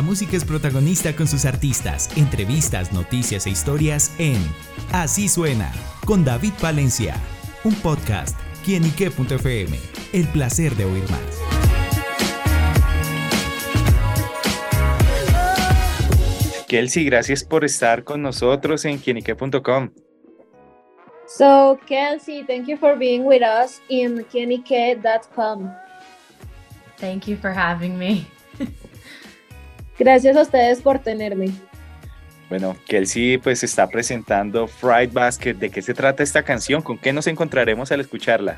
La música es protagonista con sus artistas, entrevistas, noticias e historias en Así Suena, con David Valencia, un podcast, quienique.fm, el placer de oír más. Kelsey, gracias por estar con nosotros en quienique.com. So, Kelsey, thank you for being with us in quienique.com. Thank you for having me. Gracias a ustedes por tenerme. Bueno, Kelsey pues está presentando Fried Basket. ¿De qué se trata esta canción? ¿Con qué nos encontraremos al escucharla?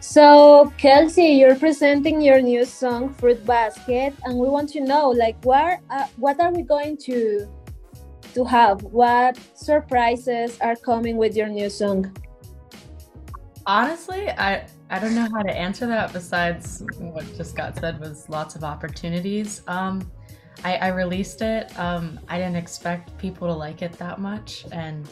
So, Kelsey, you're presenting your new song Fruit Basket and we want to know like what uh, what are we going to to have? What surprises are coming with your new song? Honestly, I I don't know how to answer that besides what just got said was lots of opportunities. Um, I, I released it. Um, I didn't expect people to like it that much, and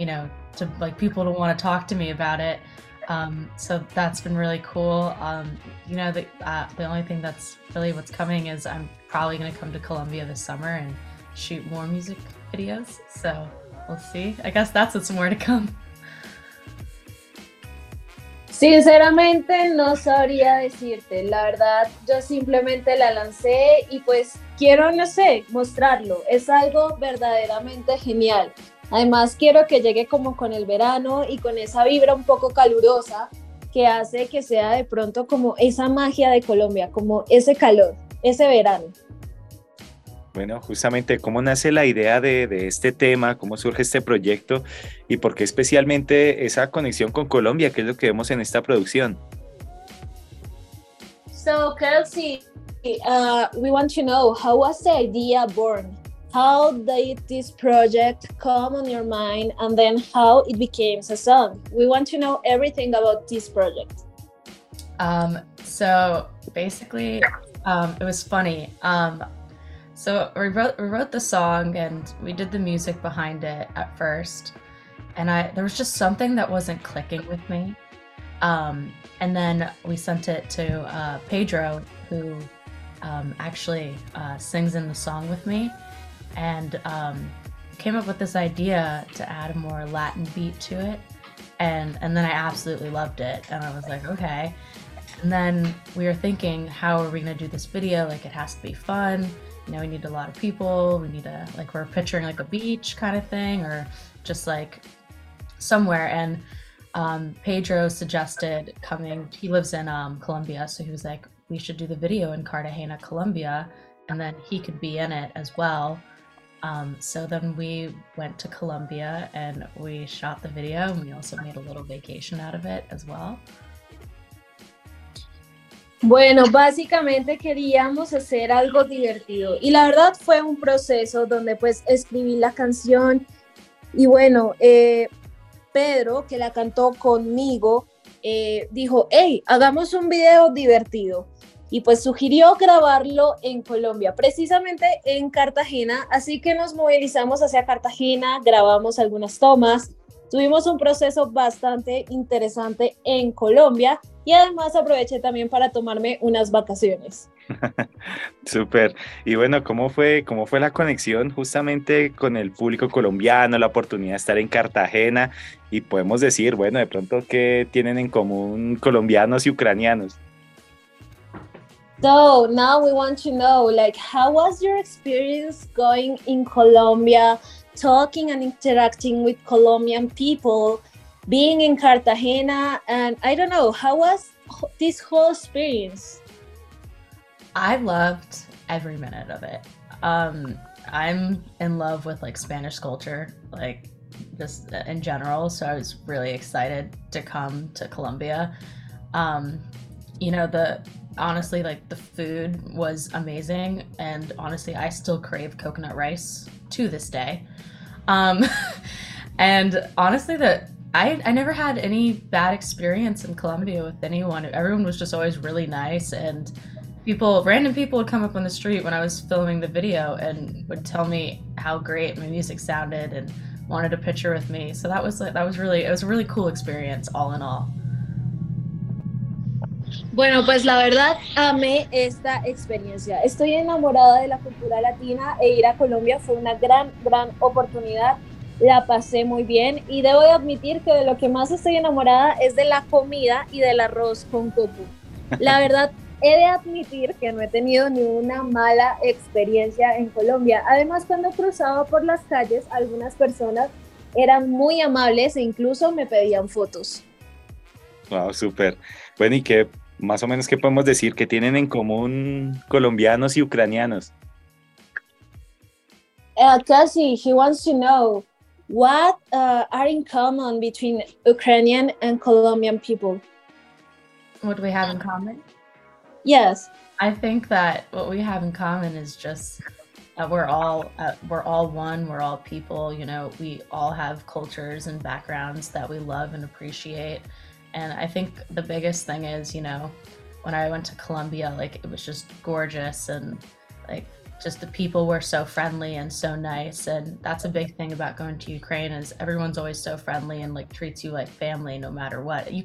you know, to like people to want to talk to me about it. Um, so that's been really cool. Um, you know, the uh, the only thing that's really what's coming is I'm probably going to come to Columbia this summer and shoot more music videos. So we'll see. I guess that's what's more to come. Sinceramente no sabría decirte, la verdad yo simplemente la lancé y pues quiero, no sé, mostrarlo, es algo verdaderamente genial. Además quiero que llegue como con el verano y con esa vibra un poco calurosa que hace que sea de pronto como esa magia de Colombia, como ese calor, ese verano. Bueno, justamente, ¿cómo nace la idea de, de, este tema? ¿Cómo surge este proyecto? ¿Y por qué especialmente esa conexión con Colombia, que es lo que vemos en esta producción? So, Kelsey, uh, we want to know, how was the idea born? How did this project come on your mind and then how it became a song? We want to know everything about this project. Um, so basically, um, it was funny. Um, So we wrote we wrote the song and we did the music behind it at first, and I there was just something that wasn't clicking with me. Um, and then we sent it to uh, Pedro, who um, actually uh, sings in the song with me, and um, came up with this idea to add a more Latin beat to it, and and then I absolutely loved it, and I was like, okay. And then we were thinking, how are we gonna do this video? Like, it has to be fun you know, we need a lot of people. We need a like we're picturing like a beach kind of thing, or just like somewhere. And um, Pedro suggested coming. He lives in um, Colombia, so he was like, we should do the video in Cartagena, Colombia, and then he could be in it as well. Um, so then we went to Colombia and we shot the video, and we also made a little vacation out of it as well. Bueno, básicamente queríamos hacer algo divertido y la verdad fue un proceso donde pues escribí la canción y bueno, eh, Pedro, que la cantó conmigo, eh, dijo, hey, hagamos un video divertido. Y pues sugirió grabarlo en Colombia, precisamente en Cartagena, así que nos movilizamos hacia Cartagena, grabamos algunas tomas, tuvimos un proceso bastante interesante en Colombia y además aproveché también para tomarme unas vacaciones. Súper. Y bueno, ¿cómo fue, ¿cómo fue la conexión justamente con el público colombiano, la oportunidad de estar en Cartagena? Y podemos decir, bueno, de pronto, ¿qué tienen en común colombianos y ucranianos? So now we want to know, like, how was your experience going in Colombia, talking and interacting with Colombian people? Being in Cartagena, and I don't know, how was this whole experience? I loved every minute of it. Um, I'm in love with like Spanish culture, like just in general. So I was really excited to come to Colombia. Um, you know, the honestly, like the food was amazing, and honestly, I still crave coconut rice to this day. Um, and honestly, the I, I never had any bad experience in Colombia with anyone. Everyone was just always really nice and people random people would come up on the street when I was filming the video and would tell me how great my music sounded and wanted a picture with me. So that was like that was really it was a really cool experience all in all. Bueno, pues la verdad amé esta experiencia. Estoy enamorada de la cultura latina e ir a Colombia fue una gran, gran oportunidad. La pasé muy bien y debo de admitir que de lo que más estoy enamorada es de la comida y del arroz con coco. La verdad, he de admitir que no he tenido ni una mala experiencia en Colombia. Además, cuando cruzaba por las calles, algunas personas eran muy amables e incluso me pedían fotos. Wow, súper. Bueno, ¿y qué más o menos qué podemos decir que tienen en común colombianos y ucranianos? Uh, Cassie, he wants to know what uh, are in common between Ukrainian and Colombian people. What do we have in common? Yes. I think that what we have in common is just that we're all uh, we're all one. We're all people. You know, we all have cultures and backgrounds that we love and appreciate and I think the biggest thing is, you know, when I went to Colombia, like it was just gorgeous and like just the people were so friendly and so nice and that's a big thing about going to Ukraine is everyone's always so friendly and like treats you like family no matter what. You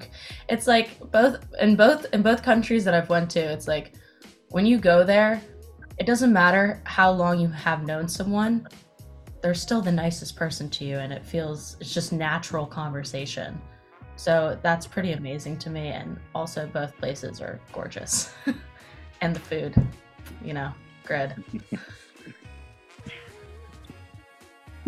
it's like both in both in both countries that I've went to, it's like when you go there, it doesn't matter how long you have known someone, they're still the nicest person to you and it feels it's just natural conversation. So that's pretty amazing to me. And also, both places are gorgeous. and the food, you know, good.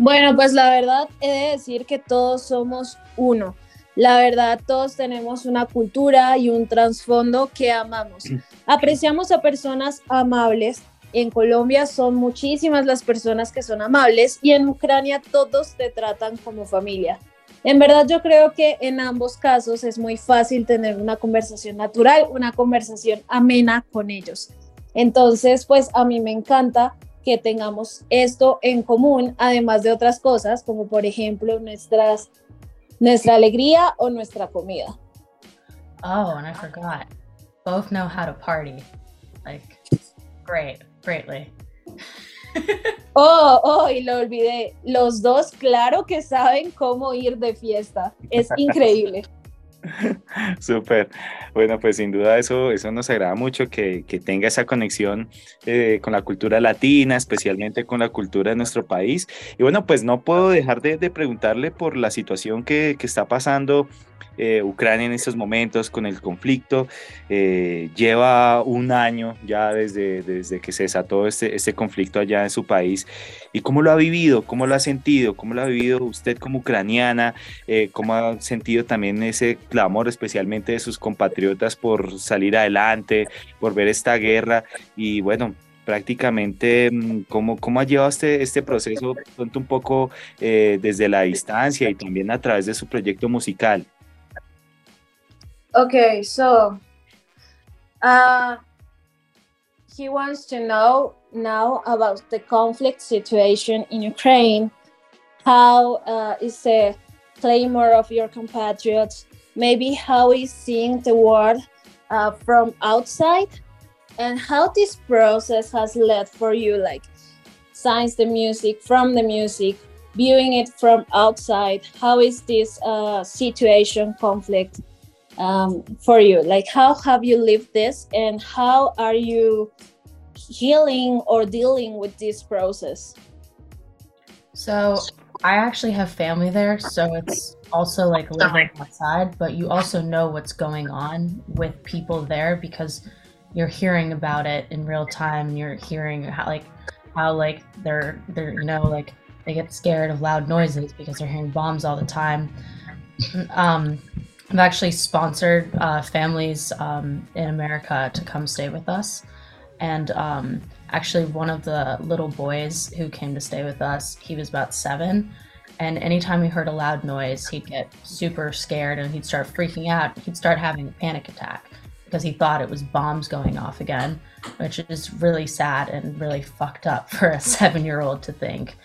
Bueno, pues la verdad he de decir que todos somos uno. La verdad, todos tenemos una cultura y un trasfondo que amamos. Apreciamos a personas amables. En Colombia son muchísimas las personas que son amables y en Ucrania todos te tratan como familia. En verdad yo creo que en ambos casos es muy fácil tener una conversación natural, una conversación amena con ellos. Entonces, pues a mí me encanta que tengamos esto en común, además de otras cosas, como por ejemplo nuestras, nuestra alegría o nuestra comida. Oh, and I forgot. Both know how to party. Like, great, greatly. Oh, oh, y lo olvidé. Los dos, claro que saben cómo ir de fiesta. Es increíble. Súper. Bueno, pues sin duda eso, eso nos agrada mucho que, que tenga esa conexión eh, con la cultura latina, especialmente con la cultura de nuestro país. Y bueno, pues no puedo dejar de, de preguntarle por la situación que, que está pasando eh, Ucrania en estos momentos con el conflicto. Eh, lleva un año ya desde, desde que se desató este, este conflicto allá en su país. ¿Y cómo lo ha vivido? ¿Cómo lo ha sentido? ¿Cómo lo ha vivido usted como ucraniana? Eh, ¿Cómo ha sentido también ese clamor, especialmente de sus compatriotas por salir adelante, por ver esta guerra? Y bueno, prácticamente mm, cómo, cómo ha llevado este, este proceso un poco desde la distancia y también a través de su proyecto musical. Okay, so uh, he wants to know now about the conflict situation in Ukraine. How uh, is the claymore of your compatriots? Maybe how is seeing the world uh, from outside, and how this process has led for you, like science the music from the music, viewing it from outside. How is this uh, situation conflict um, for you? Like how have you lived this and how are you healing or dealing with this process? So i actually have family there so it's also like living outside but you also know what's going on with people there because you're hearing about it in real time. You're hearing how like how like they're they're you know like they get scared of loud noises because they're hearing bombs all the time. Um I've actually sponsored uh, families um, in America to come stay with us. And um, actually, one of the little boys who came to stay with us, he was about seven. And anytime he heard a loud noise, he'd get super scared and he'd start freaking out. He'd start having a panic attack because he thought it was bombs going off again, which is really sad and really fucked up for a seven year old to think.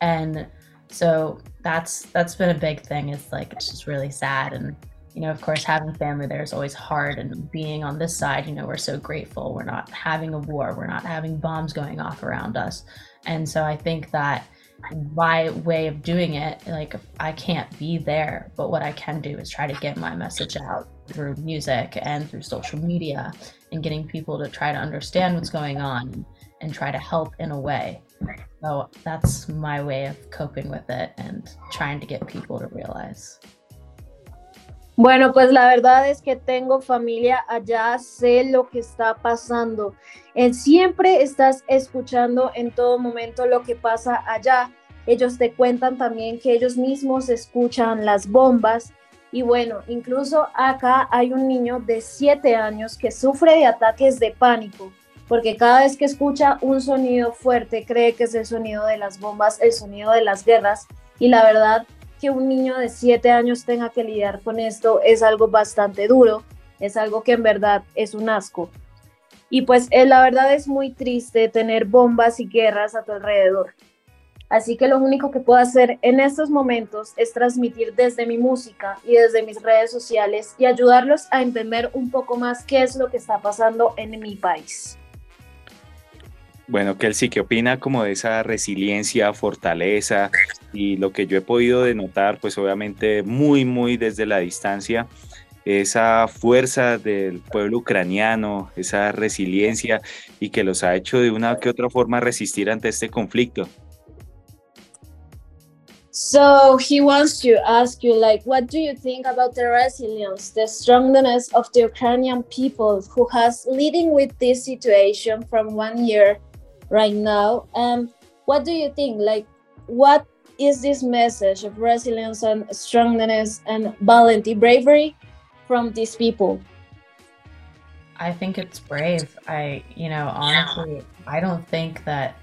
And so that's that's been a big thing. It's like it's just really sad and you know, of course, having family there is always hard. And being on this side, you know, we're so grateful. We're not having a war, we're not having bombs going off around us. And so I think that my way of doing it, like, I can't be there, but what I can do is try to get my message out through music and through social media and getting people to try to understand what's going on and try to help in a way. So that's my way of coping with it and trying to get people to realize. Bueno, pues la verdad es que tengo familia allá, sé lo que está pasando. Siempre estás escuchando en todo momento lo que pasa allá. Ellos te cuentan también que ellos mismos escuchan las bombas. Y bueno, incluso acá hay un niño de 7 años que sufre de ataques de pánico, porque cada vez que escucha un sonido fuerte cree que es el sonido de las bombas, el sonido de las guerras. Y la verdad que un niño de 7 años tenga que lidiar con esto es algo bastante duro, es algo que en verdad es un asco. Y pues eh, la verdad es muy triste tener bombas y guerras a tu alrededor. Así que lo único que puedo hacer en estos momentos es transmitir desde mi música y desde mis redes sociales y ayudarlos a entender un poco más qué es lo que está pasando en mi país. Bueno, Kelsey, ¿qué opina como de esa resiliencia, fortaleza y lo que yo he podido denotar, pues obviamente muy, muy desde la distancia, esa fuerza del pueblo ucraniano, esa resiliencia y que los ha hecho de una que otra forma resistir ante este conflicto? So he wants to ask you, like, what do you think about the resilience, the strongness of the Ukrainian people who has leading with this situation from one year right now. And what do you think? Like, what is this message of resilience and strongness and valently, bravery from these people? I think it's brave. I, you know, honestly, I don't think that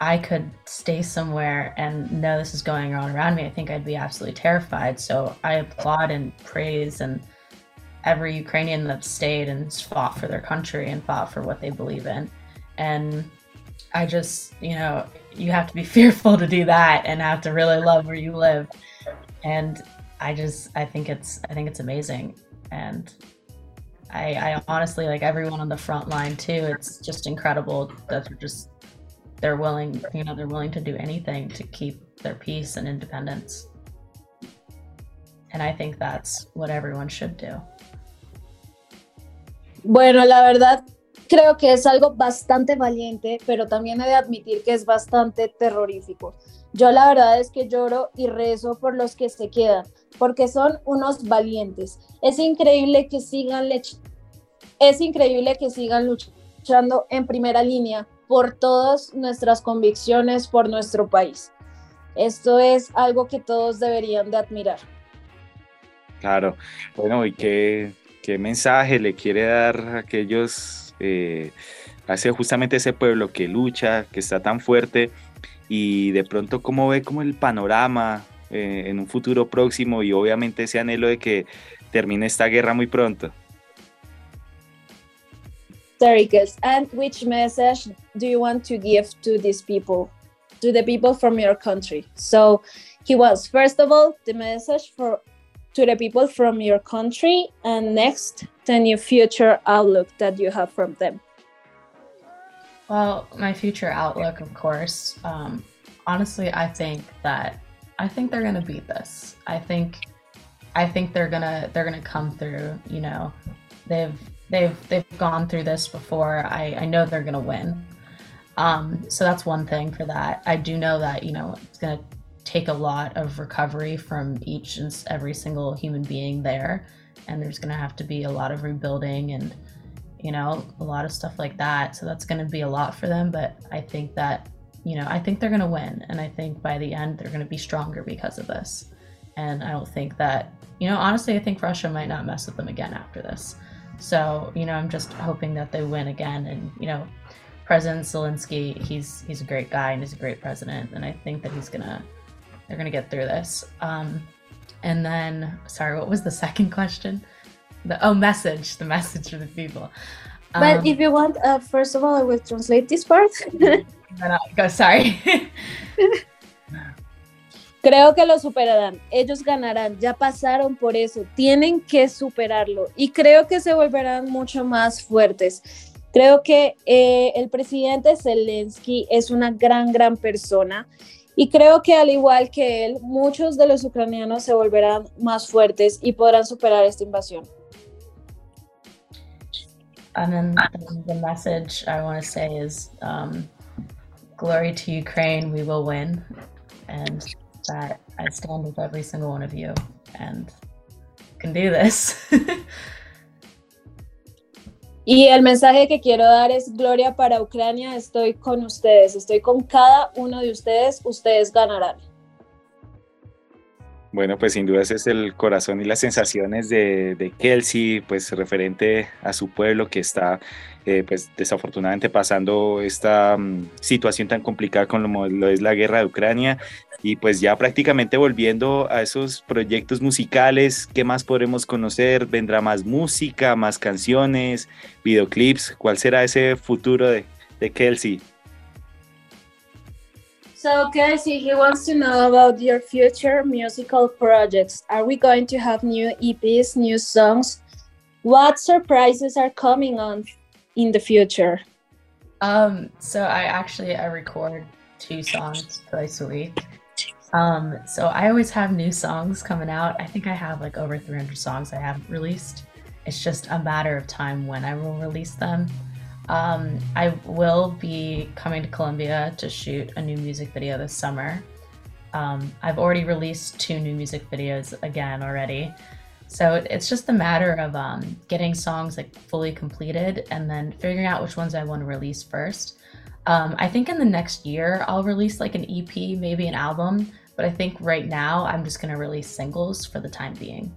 I could stay somewhere and know this is going on around me. I think I'd be absolutely terrified. So I applaud and praise and every Ukrainian that stayed and fought for their country and fought for what they believe in. And I just, you know, you have to be fearful to do that and have to really love where you live. And I just, I think it's, I think it's amazing. And I, I honestly like everyone on the front line too. It's just incredible that they're just, they're willing, you know, they're willing to do anything to keep their peace and independence. And I think that's what everyone should do. Bueno, la verdad, creo que es algo bastante valiente, pero también he de admitir que es bastante terrorífico. Yo la verdad es que lloro y rezo por los que se quedan, porque son unos valientes. Es increíble que sigan es increíble que sigan luchando en primera línea por todas nuestras convicciones por nuestro país. Esto es algo que todos deberían de admirar. Claro, bueno, ¿y qué, qué mensaje le quiere dar a aquellos eh, hace justamente ese pueblo que lucha, que está tan fuerte y de pronto cómo ve como el panorama eh, en un futuro próximo y obviamente ese anhelo de que termine esta guerra muy pronto. Tarikes, and which message do you want to give to these people, to the people from your country? So he was, first of all, the message for to the people from your country and next the new future outlook that you have from them. Well my future outlook of course um, honestly i think that i think they're gonna beat this. I think i think they're gonna they're gonna come through you know. They've they've they've gone through this before. I i know they're gonna win. Um, so that's one thing for that. I do know that you know it's gonna take a lot of recovery from each and every single human being there. And there's going to have to be a lot of rebuilding and you know a lot of stuff like that. So that's going to be a lot for them. But i think that you know i think they're going to win. And i think by the end they're going to be stronger because of this. And i don't think that you know honestly i think russia might not mess with them again after this. So you know i'm just hoping that they win again. And you know president zelensky he's he's a great guy and he's a great president. And i think that he's going to they're gonna get through this. Um, and then, sorry, what was the second question? The oh, message, the message for the people. But um, if you want, uh, first of all, I will translate this part. go, sorry. Creo que lo superarán. Ellos ganarán. Ya pasaron por eso. Tienen que superarlo. Y creo que se volverán mucho más fuertes. Creo que eh, el presidente Zelensky es una gran, gran persona y creo que al igual que él, muchos de los ucranianos se volverán más fuertes y podrán superar esta invasión. And then the message I want to say is um, glory to Ukraine, we will win. And that I stand with every single one of you and can do this. Y el mensaje que quiero dar es gloria para Ucrania, estoy con ustedes, estoy con cada uno de ustedes, ustedes ganarán. Bueno, pues sin duda ese es el corazón y las sensaciones de, Kelsey, pues referente a su pueblo que está eh, pues desafortunadamente pasando esta mm, situación tan complicada con lo, es la guerra de Ucrania y pues ya prácticamente volviendo a esos proyectos musicales, ¿qué más podremos conocer? ¿Vendrá más música, más canciones, videoclips? ¿Cuál será ese futuro de, de Kelsey? So, Casey, he wants to know about your future musical projects. Are we going to have new EPs, new songs? What surprises are coming on in the future? Um, so I actually I record two songs twice a week. Um, so I always have new songs coming out. I think I have like over 300 songs I haven't released. It's just a matter of time when I will release them. Um, I will be coming to Columbia to shoot a new music video this summer. Um, I've already released two new music videos again already. So it's just a matter of um, getting songs like fully completed and then figuring out which ones I want to release first. Um, I think in the next year I'll release like an EP, maybe an album, but I think right now I'm just going to release singles for the time being.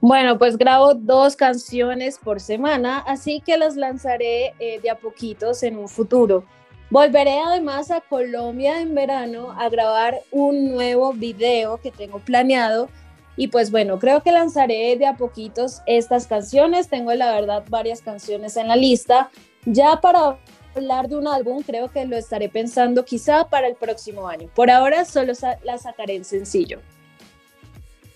Bueno, pues grabo dos canciones por semana, así que las lanzaré eh, de a poquitos en un futuro. Volveré además a Colombia en verano a grabar un nuevo video que tengo planeado y pues bueno, creo que lanzaré de a poquitos estas canciones. Tengo la verdad varias canciones en la lista. Ya para hablar de un álbum, creo que lo estaré pensando quizá para el próximo año. Por ahora solo la sacaré en sencillo.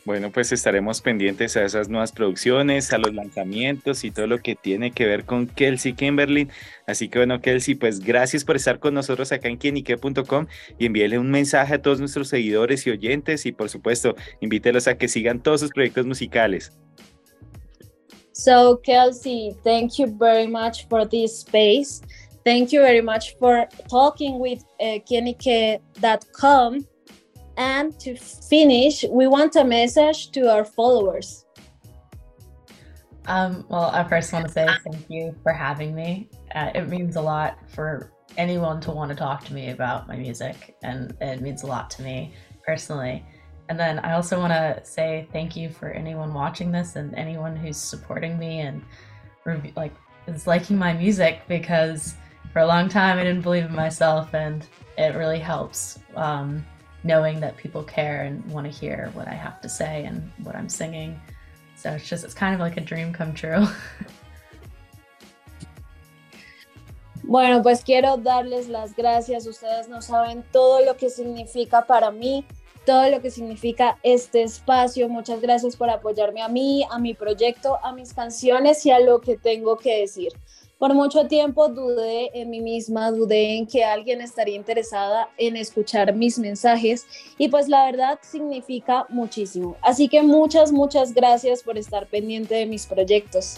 Bueno, pues estaremos pendientes a esas nuevas producciones, a los lanzamientos y todo lo que tiene que ver con Kelsey Kimberly. Así que bueno, Kelsey, pues gracias por estar con nosotros acá en quienique.com y envíele un mensaje a todos nuestros seguidores y oyentes y por supuesto, invítelos a que sigan todos sus proyectos musicales. So, Kelsey, thank you very much for this space. Thank you very much for talking with uh, And to finish, we want a message to our followers. Um, well, I first want to say thank you for having me. Uh, it means a lot for anyone to want to talk to me about my music, and it means a lot to me personally. And then I also want to say thank you for anyone watching this and anyone who's supporting me and like is liking my music because for a long time I didn't believe in myself, and it really helps. Um, knowing that people care and want to hear what I have to say and what I'm singing. So it's just, it's kind of like a dream come true. Bueno, pues quiero darles las gracias. Ustedes no saben todo lo que significa para mí, todo lo que significa este espacio. Muchas gracias por apoyarme a mí, a mi proyecto, a mis canciones y a lo que tengo que decir. Por mucho tiempo dudé en mí misma, dudé en que alguien estaría interesada en escuchar mis mensajes y pues la verdad significa muchísimo. Así que muchas, muchas gracias por estar pendiente de mis proyectos.